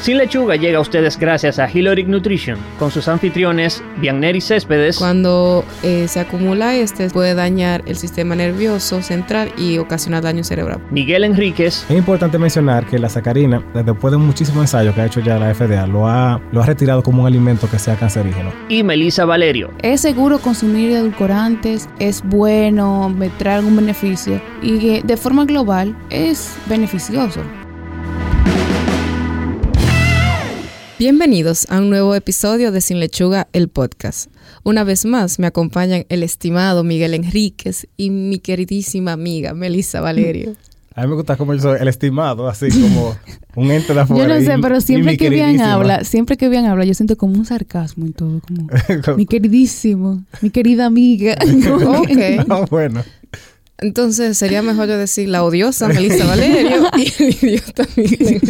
Sin Lechuga llega a ustedes gracias a Hiloric Nutrition, con sus anfitriones Bianneri Céspedes. Cuando eh, se acumula este, puede dañar el sistema nervioso central y ocasionar daño cerebral. Miguel Enríquez. Es importante mencionar que la sacarina, después de muchísimos ensayos que ha hecho ya la FDA, lo ha, lo ha retirado como un alimento que sea cancerígeno. Y Melissa Valerio. Es seguro consumir edulcorantes, es bueno, me trae algún beneficio y de forma global es beneficioso. Bienvenidos a un nuevo episodio de Sin Lechuga, el podcast. Una vez más me acompañan el estimado Miguel Enríquez y mi queridísima amiga Melissa Valerio. A mí me gusta como yo soy el estimado, así como un ente de afuera. Yo no sé, pero siempre que bien habla, siempre que bien habla, yo siento como un sarcasmo y todo, como mi queridísimo, mi querida amiga. ok. No, bueno. Entonces sería mejor yo decir la odiosa Melissa Valerio y el idiota Miguel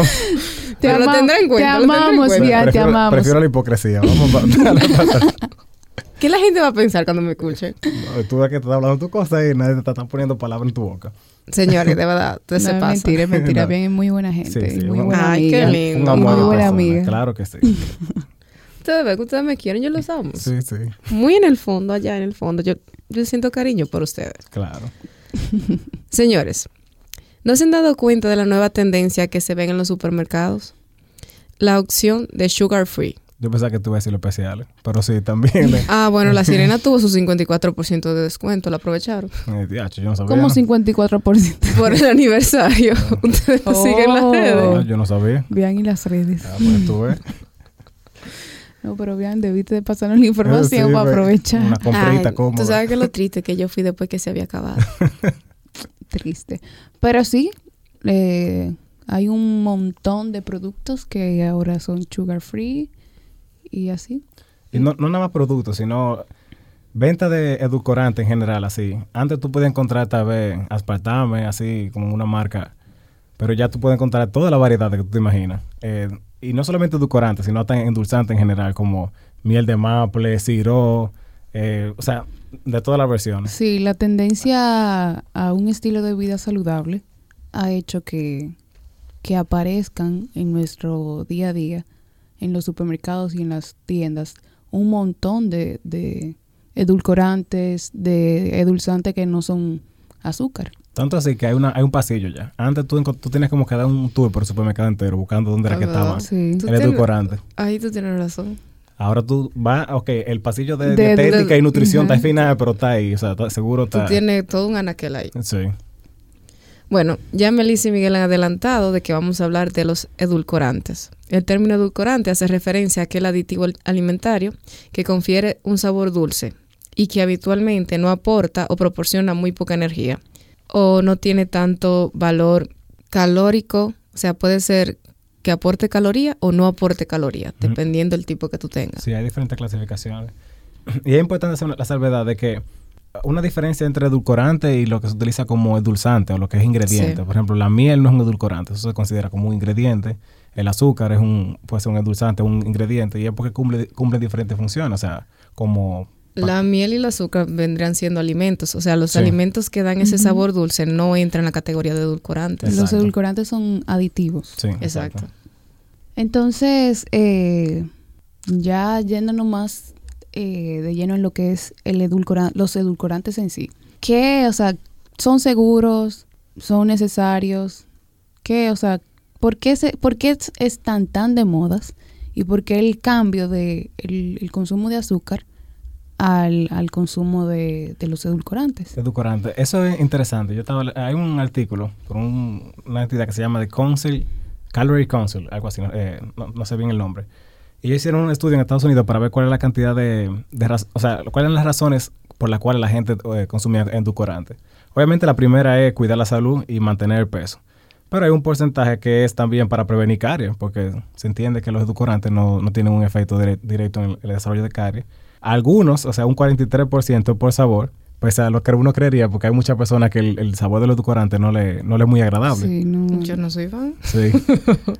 Te pero lo tendré en cuenta. Te amamos, ya, te amamos. Prefiero la hipocresía. Vamos a ¿Qué la gente va a pensar cuando me escuche? No, tú ves que te estás hablando tu cosa y nadie te está poniendo palabras en tu boca. Señores, de verdad, usted se pasa. Mentira, es mentira. Bien, es muy buena gente. Sí, sí, muy buena Ay, amiga. qué lindo. Muy buena amiga. Claro que sí. Ustedes ven que ustedes me quieren, yo los amo. Sí, sí. Muy en el fondo, allá en el fondo. Yo, yo siento cariño por ustedes. Claro. Señores, ¿No se han dado cuenta de la nueva tendencia que se ve en los supermercados? La opción de sugar free. Yo pensaba que tú ibas a decir lo especial, pero sí, también. ah, bueno, la sirena tuvo su 54% de descuento, ¿la aprovecharon? Eh, yo no sabía. ¿Cómo 54%? Por el aniversario. Ustedes lo siguen en las Oh. redes. Ah, yo no sabía. Vean y las redes. Ah, pues tú ves. No, pero vean, debiste de pasarnos la información Sí, para ve, aprovechar. Una comprita Ay, cómoda. Tú sabes que lo triste que yo fui después que se había acabado. Triste. Pero sí, eh, hay un montón de productos que ahora son sugar free y así. Y no, no nada más productos, sino venta de edulcorante en general, así. Antes tú podías encontrar tal vez aspartame, así como una marca, pero ya tú puedes encontrar toda la variedad que tú te imaginas. Eh, y no solamente edulcorante, sino hasta endulzante en general, como miel de maple, siro, eh, o sea, de todas las versiones. Sí, la tendencia a un estilo de vida saludable ha hecho que, que aparezcan en nuestro día a día, en los supermercados y en las tiendas, un montón de, de edulcorantes, de edulzantes que no son azúcar. Tanto así que hay, una, hay un pasillo ya. Antes tú, tú tenías como que dar un tour por el supermercado entero buscando dónde era que Ah, estaba Sí. El edulcorante. Ahí tú tienes razón. Ahora tú vas, ok, el pasillo de, De- dietética de- y nutrición está Ujú. al final, pero está ahí, o sea, está- seguro Tú está. tienes todo un anaquel ahí. Sí. Bueno, ya Melissa y Miguel han adelantado de que vamos a hablar de los edulcorantes. El término edulcorante hace referencia a aquel aditivo al- alimentario que confiere un sabor dulce y que habitualmente no aporta o proporciona muy poca energía o no tiene tanto valor calórico, o sea, puede ser que aporte caloría o no aporte caloría, dependiendo del tipo que tú tengas. Sí, hay diferentes clasificaciones. Y es importante hacer la salvedad de que una diferencia entre edulcorante y lo que se utiliza como edulzante o lo que es ingrediente. Sí. Por ejemplo, la miel no es un edulcorante, eso se considera como un ingrediente. El azúcar es un, puede ser un edulzante, un ingrediente, y es porque cumple, cumple diferentes funciones, o sea, como... La miel y el azúcar vendrían siendo alimentos, o sea, los Sí. alimentos que dan ese sabor dulce no entran en la categoría de edulcorantes. Exacto. Los edulcorantes son aditivos. Sí, Exacto. Entonces, eh, ya yéndonos más eh, de lleno en lo que es el edulcora- los edulcorantes en sí. ¿Qué, o sea, son seguros? ¿Son necesarios? ¿Qué, o sea, por qué, se, por qué es- están tan de modas? ¿Y por qué el cambio de el, el consumo de azúcar al, consumo de, los edulcorantes? Edulcorante. Eso es interesante. Yo estaba, hay un artículo por un- una entidad que se llama The Council, Calorie Council, algo así, no, eh, sé bien el nombre. Y ellos hicieron un estudio en Estados Unidos para ver cuál es la cantidad de, o sea, cuáles eran las razones por las cuales la gente eh, consumía edulcorante. Obviamente la primera es cuidar la salud y mantener el peso. Pero hay un porcentaje que es también para prevenir caries, porque se entiende que los edulcorantes no, no tienen un efecto dire- directo en el desarrollo de caries. Algunos, o sea, un 43% por sabor, pues a lo que uno creería, porque hay muchas personas que el, el sabor del edulcorante no le, no le es muy agradable. Sí, no. Yo no soy fan. Sí.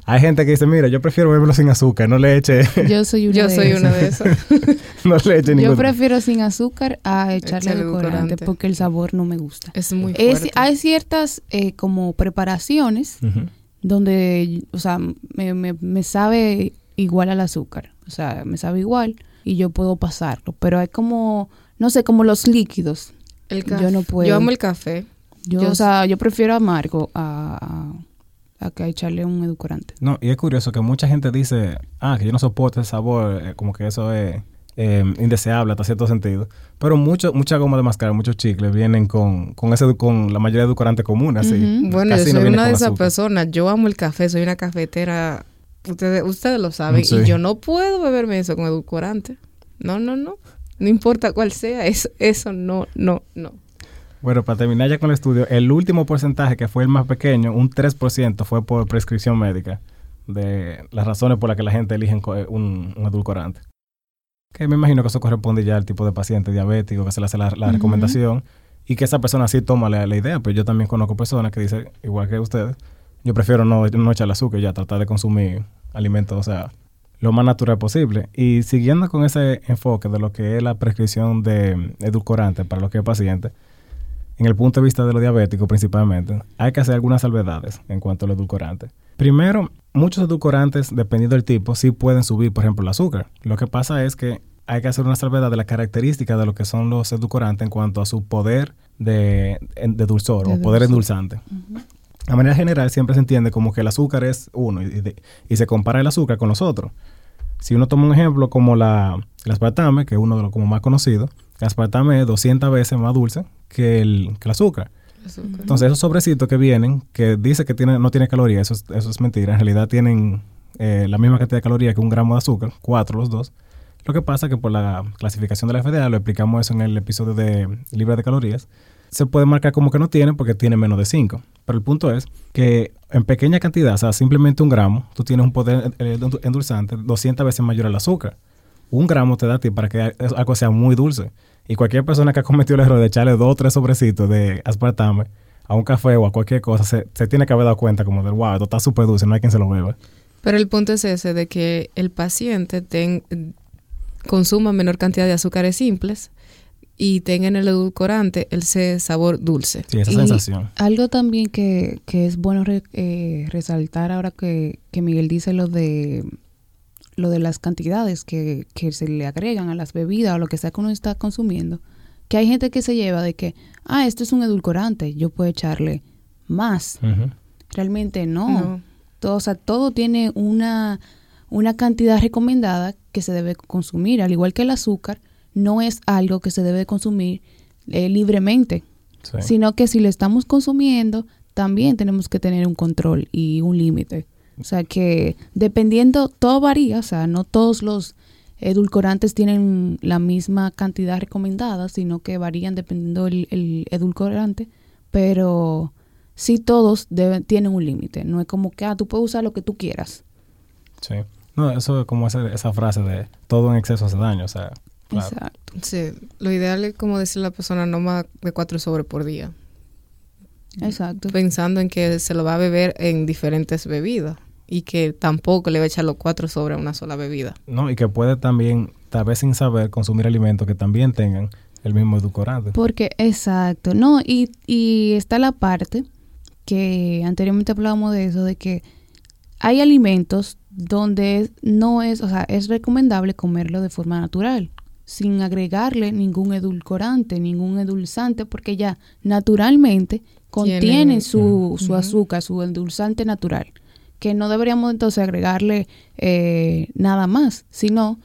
hay gente que dice, mira, yo prefiero beberlo sin azúcar, no le eche, Yo soy una Yo de soy esas. una de esas. no le eche ningún... Yo prefiero sin azúcar a echarle Echarle edulcorante edulcorante. porque el sabor no me gusta. Es muy Es- fuerte. hay ciertas eh, como preparaciones donde, o sea, me, me, me sabe igual al azúcar, o sea, me sabe igual y yo puedo pasarlo, pero hay como, no sé, como los líquidos. El Yo no puedo. Yo amo el café. Yo, Yo o sea, yo prefiero amargo a, a, a que echarle un edulcorante. No, y es curioso que mucha gente dice, ah, que yo no soporto el sabor, eh, como que eso es eh, indeseable hasta cierto sentido. Pero mucho, mucha goma de mascar, muchos chicles vienen con, con ese con la mayoría de edulcorantes comunes. Bueno, yo no soy una de esas personas. Yo amo el café, soy una cafetera. Ustedes, ustedes lo saben. Sí. Y yo no puedo beberme eso con edulcorante. No, no, no. No importa cuál sea, eso, eso no, no, no. Bueno, para terminar ya con el estudio, el último porcentaje, que fue el más pequeño, un 3%, fue por prescripción médica, de las razones por las que la gente elige un, un edulcorante. Que me imagino que eso corresponde ya al tipo de paciente diabético que se le hace la, recomendación y que esa persona sí toma la, la idea. Pero yo también conozco personas que dicen, igual que ustedes, yo prefiero no, no echarle azúcar ya tratar de consumir alimentos, o sea, lo más natural posible. Y siguiendo con ese enfoque de lo que es la prescripción de edulcorante para los que es paciente, en el punto de vista de los diabéticos principalmente, hay que hacer algunas salvedades en cuanto al edulcorante. Primero, muchos edulcorantes, dependiendo del tipo, sí pueden subir, por ejemplo, el azúcar. Lo que pasa es que hay que hacer una salvedad de la característica de lo que son los edulcorantes en cuanto a su poder de, de dulzor De o poder endulzante. A manera general siempre se entiende como que el azúcar es uno y, de- y se compara el azúcar con los otros. Si uno toma un ejemplo como la, el aspartame, que es uno de los como más conocidos, el aspartame es 200 veces más dulce que el, que el azúcar. Entonces esos sobrecitos que vienen, que dice que tiene, no tiene calorías, eso es, eso es mentira. En realidad tienen eh, la misma cantidad de calorías que un gramo de azúcar, cuatro los dos. Lo que pasa es que por la clasificación de la FDA, lo explicamos eso en el episodio de Libre de Calorías, se puede marcar como que no tiene porque tiene menos de 5. Pero el punto es que en pequeña cantidad, o sea, simplemente un gramo, tú tienes un poder endu- endulzante 200 veces mayor al azúcar. Un gramo te da a ti para que algo sea muy dulce. Y cualquier persona que ha cometido el error de echarle dos o tres sobrecitos de aspartame a un café o a cualquier cosa, se, tiene que haber dado cuenta como de, wow, esto está súper dulce, no hay quien se lo beba. Pero el punto es ese, de que el paciente ten- consuma menor cantidad de azúcares simples y tenga en el edulcorante ese sabor dulce. Sí, esa Y sensación. Algo también que, que es bueno re- eh, resaltar ahora que, que Miguel dice lo de lo de las cantidades que, que se le agregan a las bebidas o lo que sea que uno está consumiendo, que hay gente que se lleva de que, ah, esto es un edulcorante, yo puedo echarle más. Realmente no. No. Todo, o sea, todo tiene una, una cantidad recomendada que se debe consumir, al igual que el azúcar, no es algo que se debe consumir eh, libremente Sí. sino que si lo estamos consumiendo, también tenemos que tener un control y un límite. O sea que dependiendo, todo varía, o sea, no todos los edulcorantes tienen la misma cantidad recomendada, sino que varían dependiendo el, el edulcorante, pero sí todos deben, tienen un límite. No es como que, ah, tú puedes usar lo que tú quieras. Sí. No, eso es como esa, esa frase de todo en exceso hace daño, o sea, claro. Exacto. Sí, lo ideal es como decirle a la persona no más de cuatro sobres por día. Exacto. Pensando en que se lo va a beber en diferentes bebidas y que tampoco le va a echar los cuatro sobres a una sola bebida. No, y que puede también, tal vez sin saber, consumir alimentos que también tengan el mismo edulcorante. Porque, exacto, no, y, y está la parte que anteriormente hablábamos de eso, de que hay alimentos donde no es, o sea, es recomendable comerlo de forma natural, sin agregarle ningún edulcorante, ningún endulzante, porque ya naturalmente contienen Tienen- su, su azúcar, su endulzante natural, que no deberíamos entonces agregarle eh, nada más, sino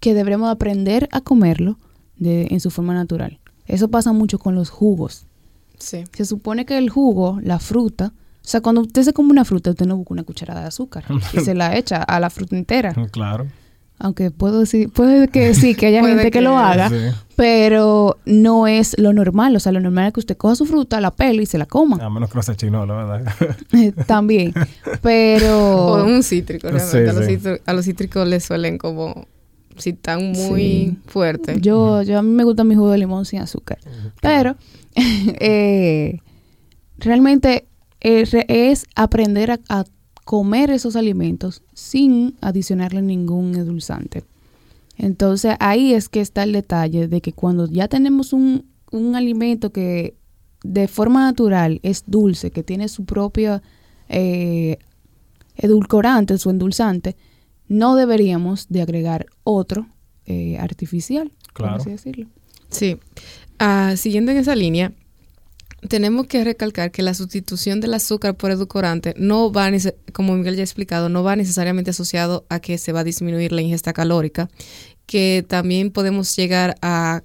que deberíamos aprender a comerlo de, en su forma natural. Eso pasa mucho con los jugos. Sí. Se supone que el jugo, la fruta, o sea, cuando usted se come una fruta, usted no busca una cucharada de azúcar y se la echa a la fruta entera. Claro. Aunque puedo decir, puede que sí, que haya gente que, que lo haga, Sí. pero no es lo normal. O sea, lo normal es que usted coja su fruta, la pele y se la coma. A menos que no sea chino, la verdad. También. Pero... O un cítrico, realmente. Sí, a, los sí. cítri- a los cítricos les suelen como, si están muy Sí. fuertes. Yo, yo a mí me gusta mi jugo de limón sin azúcar. Pero eh, realmente eh, es aprender a, a comer esos alimentos sin adicionarle ningún endulzante. Entonces ahí es que está el detalle de que cuando ya tenemos un, un alimento que de forma natural es dulce, que tiene su propio eh, edulcorantes o endulzantes, no deberíamos de agregar otro eh, artificial, por Claro. así decirlo. Sí. Ah, siguiendo en esa línea, tenemos que recalcar que la sustitución del azúcar por edulcorante no va, como Miguel ya ha explicado, no va necesariamente asociado a que se va a disminuir la ingesta calórica, que también podemos llegar a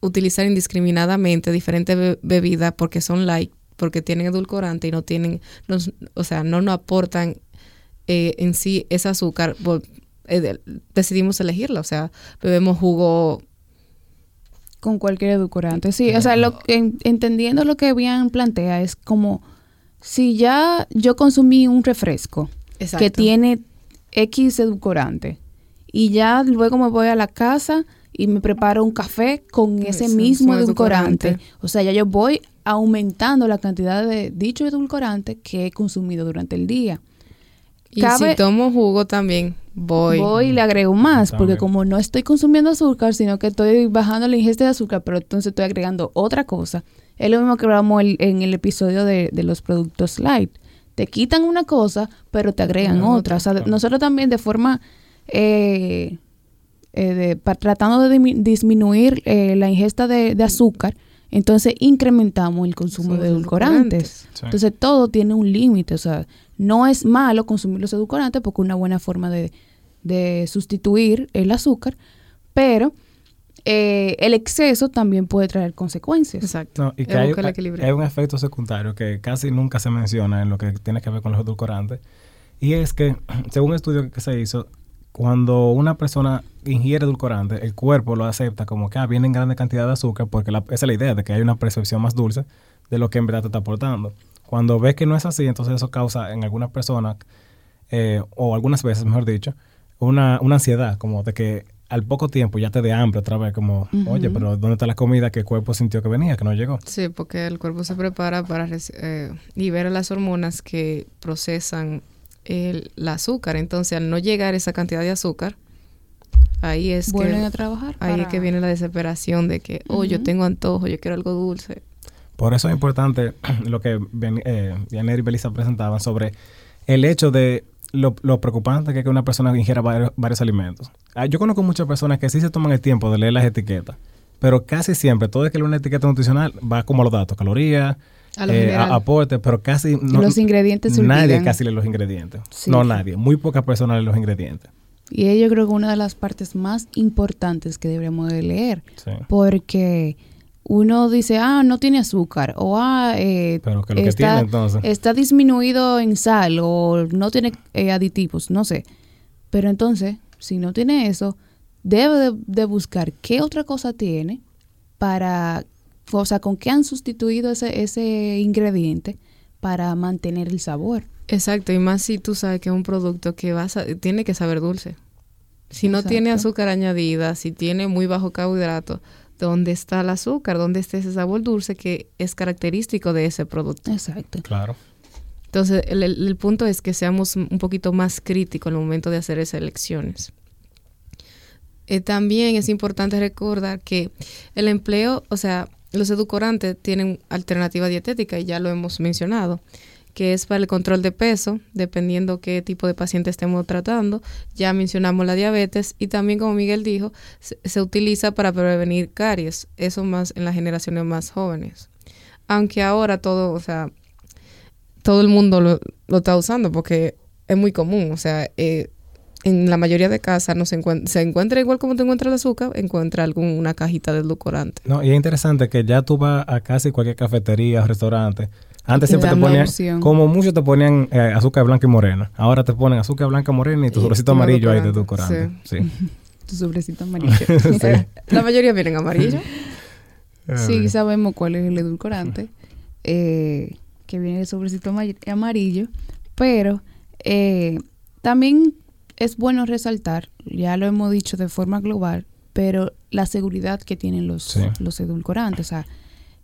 utilizar indiscriminadamente diferentes be- bebidas porque son light, porque tienen edulcorante y no tienen, o sea, no nos aportan eh, en sí ese azúcar, eh, de- decidimos elegirla, o sea, bebemos jugo Con cualquier edulcorante. Sí, o sea, lo, en- entendiendo lo que bien plantea, es como si ya yo consumí un refresco que tiene X edulcorante y ya luego me voy a la casa y me preparo un café con ese Ese mismo mismo edulcorante. edulcorante. O sea, ya yo voy aumentando la cantidad de dicho edulcorante que he consumido durante el día. Y Cabe- si tomo jugo también, voy. Voy y le agrego más, porque como no estoy consumiendo azúcar, sino que estoy bajando la ingesta de azúcar, pero entonces estoy agregando otra cosa. Es lo mismo que hablamos el- en el episodio de, de los productos light. Te quitan una cosa, pero te agregan Agregan otra. O sea, claro. nosotros también de forma... eh, eh, de- pa- tratando de disminuir eh, la ingesta de, de azúcar, entonces incrementamos el consumo Son de edulcorantes. Sí. Entonces todo tiene un límite, o sea, no es malo consumir los edulcorantes porque es una buena forma de, de sustituir el azúcar, pero eh, el exceso también puede traer consecuencias. Exacto. No, y que Es hay, buscar el equilibrio. hay un efecto secundario que casi nunca se menciona en lo que tiene que ver con los edulcorantes. Y es que, según un estudio que se hizo, cuando una persona ingiere edulcorante, el cuerpo lo acepta como que ah, viene en grande cantidad de azúcar, porque la- esa es la idea de que hay una percepción más dulce de lo que en verdad te está aportando. Cuando ves que no es así, entonces eso causa en algunas personas, eh, o algunas veces, mejor dicho, una, una ansiedad, como de que al poco tiempo ya te dé hambre otra vez, como, oye, pero ¿dónde está la comida que el cuerpo sintió que venía, que no llegó? Sí, porque el cuerpo se prepara para eh, libera las hormonas que procesan el, el azúcar. Entonces, al no llegar esa cantidad de azúcar, ahí es Vuelven que a trabajar. ahí es que viene la desesperación de que, oh, yo tengo antojo, yo quiero algo dulce. Por eso es importante lo que eh, y Belisa presentaban sobre el hecho de lo, lo preocupante que es que una persona ingiera varios, varios alimentos. Ah, Yo conozco muchas personas que sí se toman el tiempo de leer las etiquetas, pero casi siempre todo el que lee una etiqueta nutricional va como a los datos, calorías, eh, general. a- aporte, pero casi no, los ingredientes nadie olvidan. casi lee los ingredientes. Sí. No nadie, muy pocas personas leen los ingredientes. Y es, yo creo que una de las partes más importantes que deberíamos de leer, Sí. porque uno dice, ah, no tiene azúcar, o ah, eh, Pero que lo que está, tiene entonces. está disminuido en sal, o no tiene eh, aditivos, no sé. Pero entonces, si no tiene eso, debe de, de buscar qué otra cosa tiene para, o sea, con qué han sustituido ese, ese ingrediente para mantener el sabor. Exacto, y más si tú sabes que es un producto que vas a- tiene que saber dulce. Si no tiene azúcar añadida, si tiene muy bajo carbohidrato, ¿dónde está el azúcar? ¿Dónde está ese sabor dulce que es característico de ese producto? Exacto. Claro. Entonces, el, el- el punto es que seamos un poquito más críticos en el momento de hacer esas elecciones. Eh, también es importante recordar que el empleo, o sea, los edulcorantes tienen alternativa dietética y ya lo hemos mencionado, que es para el control de peso, dependiendo qué tipo de paciente estemos tratando. Ya mencionamos la diabetes y también, como Miguel dijo, se, utiliza para prevenir caries, eso más en las generaciones más jóvenes. Aunque ahora todo, o sea, todo el mundo lo, está usando porque es muy común. O sea, eh, en la mayoría de casas no se, encuentra, se encuentra igual como te encuentra el azúcar, encuentra alguna cajita de edulcorante. No, y es interesante que ya tú vas a casi cualquier cafetería o restaurante. Antes Te siempre te ponían, opción. como mucho te ponían eh, azúcar blanca y morena. Ahora te ponen azúcar blanca morena y tu Y sobrecito tu amarillo ahí de edulcorante, edulcorante. Sí. Tu sobrecito amarillo. Sí. La mayoría vienen amarillo. Sí, sabemos cuál es el edulcorante, eh, que viene el sobrecito ama- amarillo, pero eh, también es bueno resaltar, ya lo hemos dicho de forma global, pero la seguridad que tienen los, Sí. los edulcorantes. O sea,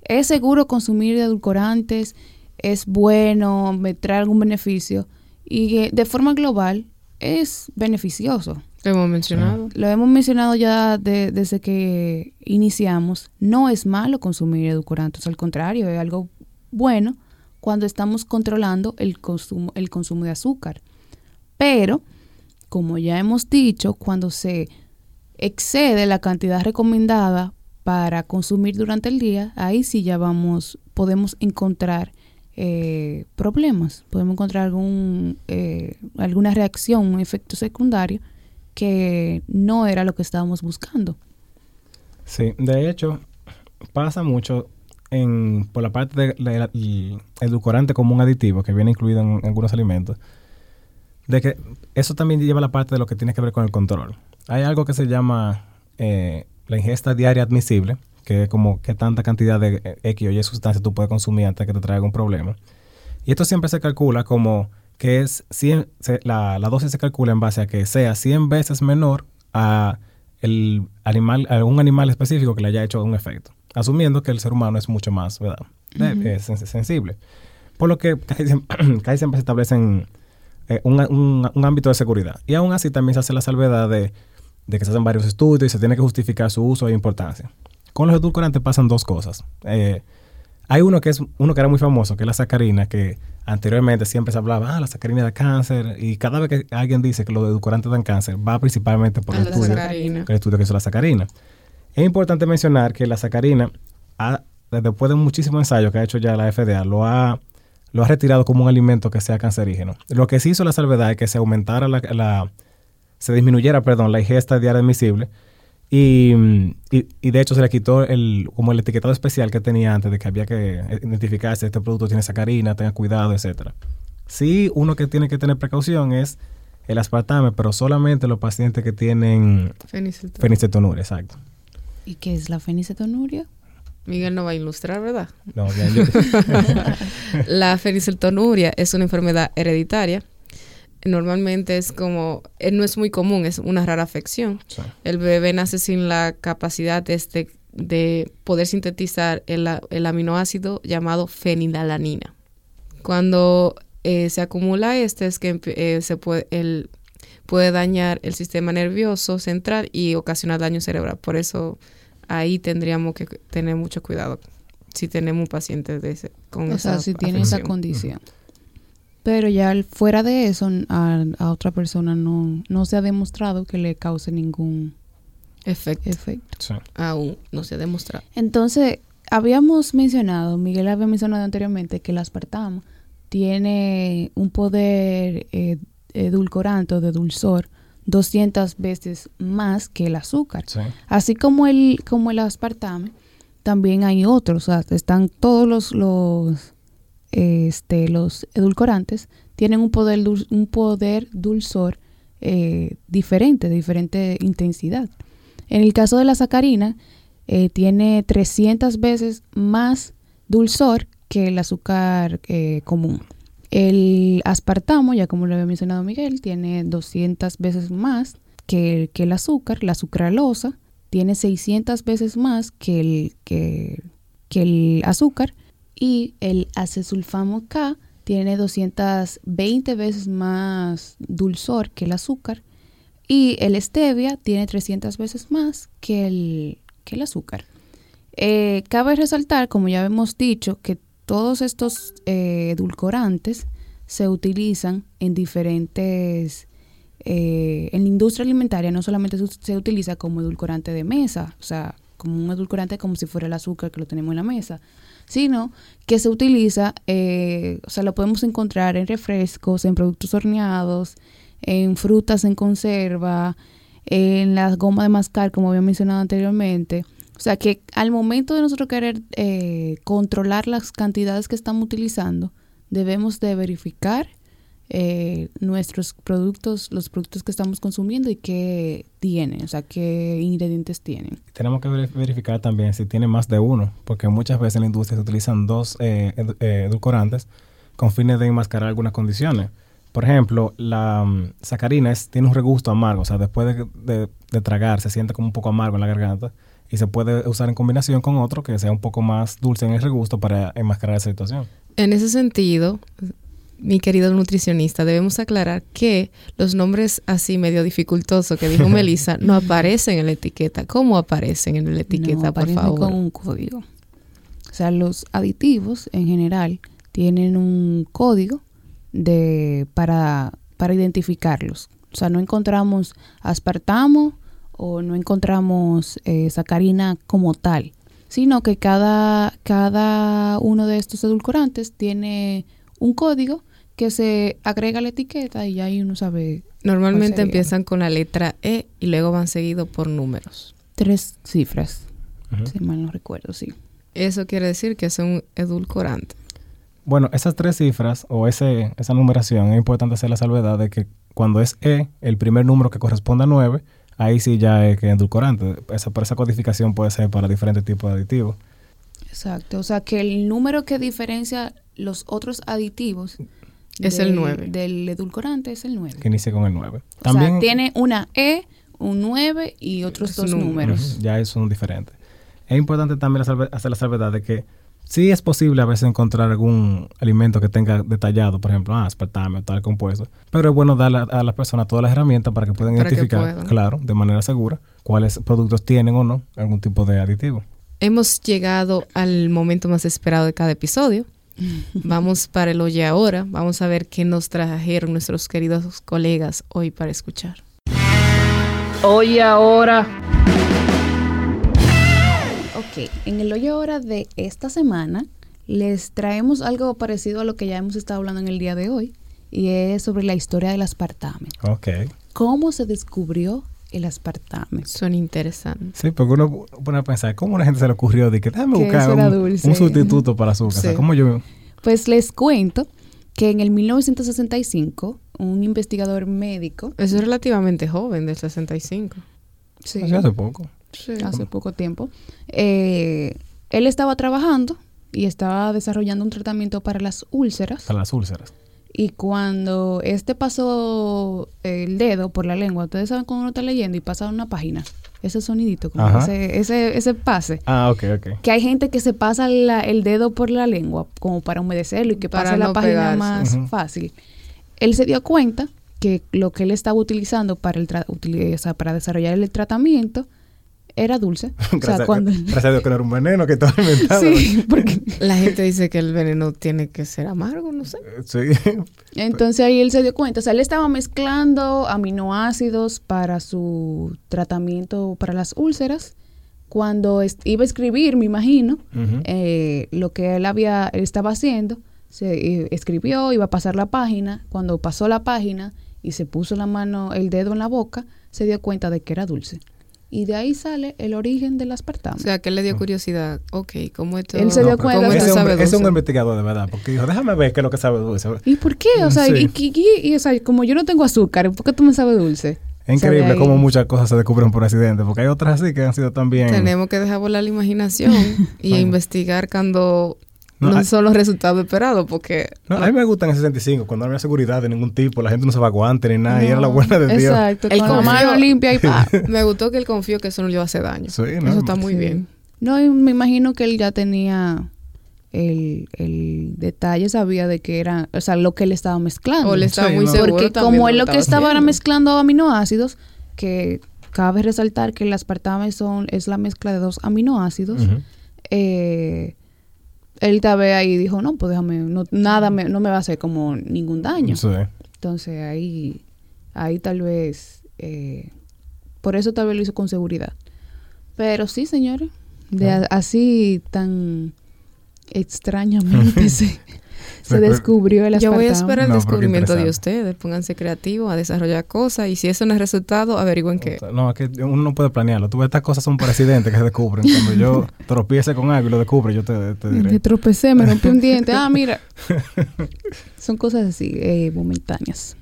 es seguro consumir edulcorantes, es bueno, me trae algún beneficio y de forma global es beneficioso Lo hemos mencionado. lo hemos mencionado ya de- desde que iniciamos, no es malo consumir edulcorantes, al contrario, es algo bueno cuando estamos controlando el consumo, el consumo de azúcar. Pero, como ya hemos dicho, cuando se excede la cantidad recomendada para consumir durante el día, ahí sí ya vamos, podemos encontrar eh, problemas, podemos encontrar algún, eh, alguna reacción, un efecto secundario que no era lo que estábamos buscando. Sí, de hecho, pasa mucho en, por la parte del edulcorante como un aditivo que viene incluido en, algunos alimentos, de que eso también lleva la parte de lo que tiene que ver con el control. Hay algo que se llama eh, la ingesta diaria admisible, que es como qué tanta cantidad de eh, X o Y sustancia tú puedes consumir antes de que te traiga un problema. Y esto siempre se calcula como que es 100, la, la, dosis se calcula en base a que sea 100 veces menor a el animal, a un animal específico que le haya hecho un efecto, asumiendo que el ser humano es mucho más ¿verdad? sensible. Por lo que casi, siempre se establece eh, un, un, un, ámbito de seguridad. Y aún así también se hace la salvedad de, de, que se hacen varios estudios y se tiene que justificar su uso e importancia. Con los edulcorantes pasan dos cosas. Eh, hay uno que es uno que era muy famoso, que es la sacarina, que anteriormente siempre se hablaba, ah, la sacarina da cáncer, y cada vez que alguien dice que los edulcorantes dan cáncer, va principalmente por el estudio, el estudio que hizo la sacarina. Es importante mencionar que la sacarina, después de muchísimos ensayos que ha hecho ya la FDA, lo ha, lo ha retirado como un alimento que sea cancerígeno. Lo que sí hizo la salvedad es que se aumentara la, la se disminuyera, perdón, la ingesta diaria admisible, y, y, de hecho se le quitó el, como el etiquetado especial que tenía antes de que había que identificar si este producto tiene sacarina, tenga cuidado, etcétera. Sí, uno que tiene que tener precaución es el aspartame, pero solamente los pacientes que tienen fenicetonuria, exacto. ¿Y qué es la fenicetonuria? Miguel no va a ilustrar, ¿verdad? No, bien, yo... la fenicetonuria es una enfermedad hereditaria normalmente es como, eh, no es muy común, es una rara afección. El bebé nace sin la capacidad de, este, de poder sintetizar el, el aminoácido llamado fenilalanina. Cuando eh, se acumula este es que eh, se puede, el, puede dañar el sistema nervioso central y ocasionar daño cerebral. Por eso ahí tendríamos que tener mucho cuidado si tenemos un paciente de ese, con o sea, si tiene esa condición. Pero ya fuera de eso, a, otra persona no, no se ha demostrado que le cause ningún efecto. efecto. Aún no se ha demostrado. Entonces, habíamos mencionado, Miguel había mencionado anteriormente que el aspartamo tiene un poder eh, edulcorante o de dulzor 200 veces más que el azúcar. Así como el, como el aspartame, también hay otros. O sea, están todos los, los este, los edulcorantes tienen un poder, un poder dulzor eh, diferente, de diferente intensidad. En el caso de la sacarina, eh, tiene 300 veces más dulzor que el azúcar eh, común. El aspartamo, ya como lo había mencionado Miguel, tiene 200 veces más que, que el azúcar. La sucralosa tiene 600 veces más que el, que, que el azúcar y el acesulfamo K tiene 220 veces más dulzor que el azúcar y el stevia tiene 300 veces más que el, que el azúcar. Eh, cabe resaltar, como ya hemos dicho, que todos estos eh, edulcorantes se utilizan en diferentes... Eh, en la industria alimentaria no solamente se, se utiliza como edulcorante de mesa, o sea, como un edulcorante como si fuera el azúcar que lo tenemos en la mesa, sino que se utiliza, eh, o sea, lo podemos encontrar en refrescos, en productos horneados, en frutas en conserva, en la goma de mascar, como había mencionado anteriormente. O sea que al momento de nosotros querer eh, controlar las cantidades que estamos utilizando, debemos de verificar eh, nuestros productos, los productos que estamos consumiendo y qué tienen, o sea, qué ingredientes tienen. Tenemos que verificar también si tiene más de uno, porque muchas veces en la industria se utilizan dos eh, eh, edulcorantes con fines de enmascarar algunas condiciones. Por ejemplo, la um, sacarina tiene un regusto amargo, o sea, después de, de, tragar se siente como un poco amargo en la garganta y se puede usar en combinación con otro que sea un poco más dulce en el regusto para enmascarar esa situación. En ese sentido, mi querido nutricionista, debemos aclarar que los nombres así medio dificultosos que dijo Melissa no aparecen en la etiqueta. ¿Cómo aparecen en la etiqueta, por favor? con un código. O sea, los aditivos en general tienen un código de para, para identificarlos. O sea, no encontramos aspartamo o no encontramos eh, sacarina como tal, sino que cada, cada uno de estos edulcorantes tiene un código que se agrega la etiqueta y ahí uno sabe. Normalmente sería? empiezan con la letra E y luego van seguidos por números. Tres cifras, si mal no recuerdo, sí. Eso quiere decir que es un edulcorante. Bueno, esas tres cifras o ese, esa numeración es importante hacer la salvedad de que cuando es E, el primer número que corresponde a 9, ahí sí ya es que es endulcorante. Esa, pero esa codificación puede ser para diferentes tipos de aditivos. Exacto. O sea, que el número que diferencia los otros aditivos Es el del- nueve. Del edulcorante es el 9. que inicia con el 9. O sea, tiene una E, un 9 y otros Es dos un- números. Ya esos son diferentes. Es importante también hacer la salvedad de que sí es posible a veces encontrar algún alimento que tenga detallado, por ejemplo, ah, aspartame o tal compuesto, pero es bueno darle a, a las personas todas las herramientas para que puedan Para que identificar, puedan. claro, de manera segura, cuáles productos tienen o no algún tipo de aditivo. Hemos llegado al momento más esperado de cada episodio. Vamos para el Oye Ahora. Vamos a ver qué nos trajeron nuestros queridos colegas hoy para escuchar. Oye ahora. Ok, en el hoyo ahora de esta semana les traemos algo parecido a lo que ya hemos estado hablando en el día de hoy y es sobre la historia del aspartame. Ok. ¿Cómo se descubrió el aspartame? Suena interesante. Sí, porque uno pone a pensar, ¿cómo a la gente se le ocurrió de que déjame Que buscar un, sustituto para azúcar? O sea, Sí. ¿cómo yo...? Pues les cuento que en el 1965 un investigador médico, Eso es relativamente joven, del 65. sí, Hace hace poco. Sí. hace poco tiempo, eh, él estaba trabajando y estaba desarrollando un tratamiento para las úlceras. Para las úlceras. Y cuando este pasó el dedo por la lengua, ustedes saben cuando uno está leyendo y pasa una página, ese sonidito, como ese, ese, ese pase. Ah, ok, ok. Que hay gente que se pasa la- el dedo por la lengua como para humedecerlo y que Para pase la página pegarse. más fácil. Él se dio cuenta que lo que él estaba utilizando para, el tra- utili- o sea, para desarrollar el tratamiento era dulce. O sea, Gracias, cuando... gracias a Dios que no era un veneno que estaba inventado. sí, porque La gente dice que el veneno tiene que ser amargo, no sé. Sí. Entonces ahí él se dio cuenta, o sea, él estaba mezclando aminoácidos para su tratamiento para las úlceras. Cuando iba a escribir, me imagino, eh, lo que él había, él estaba haciendo, se eh, escribió, iba a pasar la página. Cuando pasó la página y se puso la mano, el dedo en la boca, se dio cuenta de que era dulce. Y de ahí sale el origen del aspartame. O sea, que él le dio curiosidad. Ok, ¿cómo esto, Él se No, dio pero cuenta ¿cómo de- esto ese, sabe hombre, ese es un investigador de verdad, porque dijo, déjame ver qué es lo que sabe dulce. ¿Y por qué? O sea, Sí. y, y- y- y, o sea, como yo no tengo azúcar, ¿por qué tú me sabes dulce? Es O sea, de increíble cómo muchas cosas se descubren por accidente, porque hay otras así que han sido también... Tenemos que dejar volar la imaginación y Bueno. investigar cuando No, no, hay- son los resultados esperados, porque No, a mí me gustan en 65, cuando no había seguridad de ningún tipo, la gente no se va guante ni nada, y era la buena de Dios. Exacto, El mano limpia y pa. me gustó que él confió que eso no le iba a hacer daño. Sí, no, eso está muy Sí. bien. No, y me imagino que él ya tenía el, el detalle, sabía de que era, o sea, lo que él estaba mezclando. O le estaba Sí, muy no. seguro Porque como él lo que estaba era mezclando aminoácidos, que cabe resaltar que el aspartame son, es la mezcla de dos aminoácidos, eh, él tal vez ahí dijo, no, pues déjame, no, nada me, no me va a hacer como ningún daño. Sí. Entonces ahí, ahí tal vez, eh, por eso tal vez lo hizo con seguridad. Pero sí, señores, de Ah. a- así tan extrañamente se, se descubrió el Yo aspartame. voy a esperar el No, descubrimiento de ustedes. Pónganse creativos a desarrollar cosas y si eso no es resultado, averigüen qué. No, es que uno no puede planearlo. Tú ves, estas cosas son por accidentes que se descubren. Cuando yo tropiece con algo y lo descubro, yo te, te Me diré. tropecé, me rompí un diente. Ah, mira. Son cosas así, eh, momentáneas.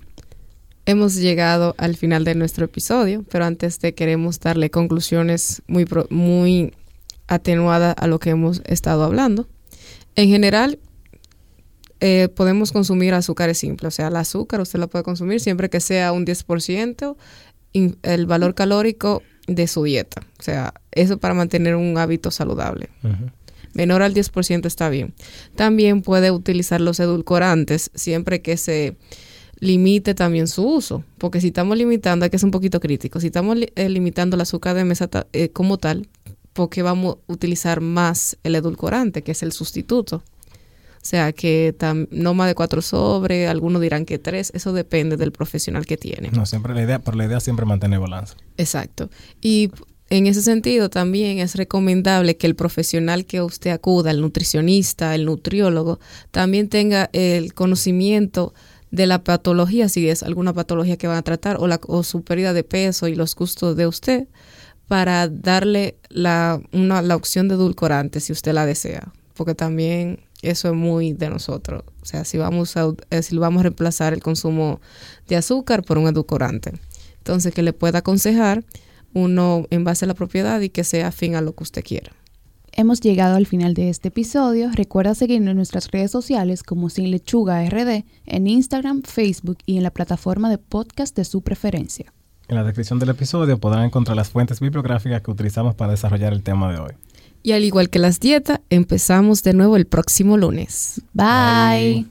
Hemos llegado al final de nuestro episodio, pero antes de queremos darle conclusiones muy, pro- muy atenuadas a lo que hemos estado hablando. En general, eh, podemos consumir azúcares simples, o sea, el azúcar usted la puede consumir siempre que sea un 10% in- el valor calórico de su dieta. O sea, eso para mantener un hábito saludable. Menor al 10% está bien. También puede utilizar los edulcorantes siempre que se limite también su uso. Porque si estamos limitando, que ser un poquito crítico. Si estamos li- eh, limitando el azúcar de mesa ta- eh, como tal, porque vamos a utilizar más el edulcorante, que es el sustituto. O sea, que no más de cuatro sobre, algunos dirán que tres, eso depende del profesional que tiene. No, siempre la idea, por la idea siempre mantener balance. Exacto. Y en ese sentido también es recomendable que el profesional que usted acuda, el nutricionista, el nutriólogo, también tenga el conocimiento de la patología, si es alguna patología que van a tratar, o, la, o su pérdida de peso y los gustos de usted, para darle la, una, la opción de edulcorante si usted la desea, porque también eso es muy de nosotros. O sea, si vamos a, eh, si vamos a reemplazar el consumo de azúcar por un edulcorante. Entonces, que le pueda aconsejar uno en base a la propiedad y que sea afín a lo que usted quiera. Hemos llegado al final de este episodio. Recuerda seguirnos en nuestras redes sociales como Sin Lechuga RD en Instagram, Facebook y en la plataforma de podcast de su preferencia. En la descripción del episodio podrán encontrar las fuentes bibliográficas que utilizamos para desarrollar el tema de hoy. Y al igual que las dietas, empezamos de nuevo el próximo lunes. Bye.